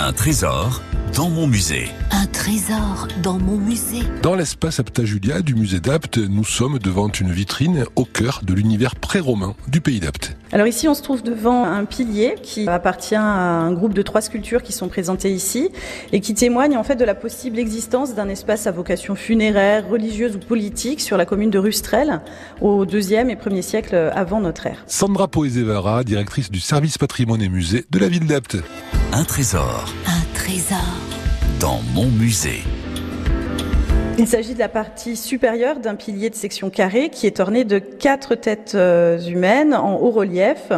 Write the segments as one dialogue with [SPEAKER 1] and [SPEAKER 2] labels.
[SPEAKER 1] Un trésor dans mon musée.
[SPEAKER 2] Un trésor dans mon musée.
[SPEAKER 3] Dans l'espace Apta Julia du musée d'Apt, nous sommes devant une vitrine au cœur de l'univers pré-romain du pays d'Apt.
[SPEAKER 4] Alors ici, on se trouve devant un pilier qui appartient à un groupe de trois sculptures qui sont présentées ici et qui témoignent en fait de la possible existence d'un espace à vocation funéraire, religieuse ou politique sur la commune de Rustrel au deuxième et premier siècle avant notre ère.
[SPEAKER 3] Sandra Poezevara, directrice du service patrimoine et musée de la ville d'Apt.
[SPEAKER 1] Un trésor.
[SPEAKER 2] Un trésor.
[SPEAKER 1] Dans mon musée.
[SPEAKER 4] Il s'agit de la partie supérieure d'un pilier de section carrée qui est orné de quatre têtes euh, humaines en haut relief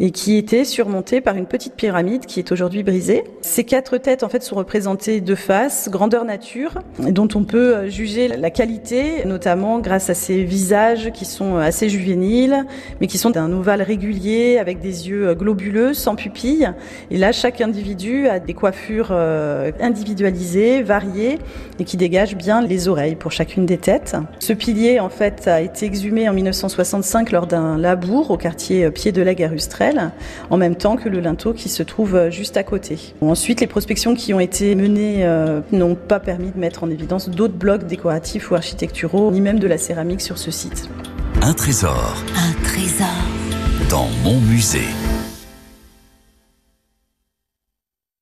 [SPEAKER 4] et qui était surmonté par une petite pyramide qui est aujourd'hui brisée. Ces quatre têtes en fait sont représentées de face, grandeur nature, dont on peut euh, juger la qualité, notamment grâce à ces visages qui sont assez juvéniles, mais qui sont d'un ovale régulier avec des yeux euh, globuleux, sans pupilles. Et là, chaque individu a des coiffures euh, individualisées, variées, et qui dégagent bien les oreilles pour chacune des têtes. Ce pilier, en fait, a été exhumé en 1965 lors d'un labour au quartier Pied de la En même temps que le linteau qui se trouve juste à côté. Ensuite, les prospections qui ont été menées euh, n'ont pas permis de mettre en évidence d'autres blocs décoratifs ou architecturaux, ni même de la céramique sur ce site.
[SPEAKER 1] Un trésor
[SPEAKER 2] Un trésor
[SPEAKER 1] dans mon musée.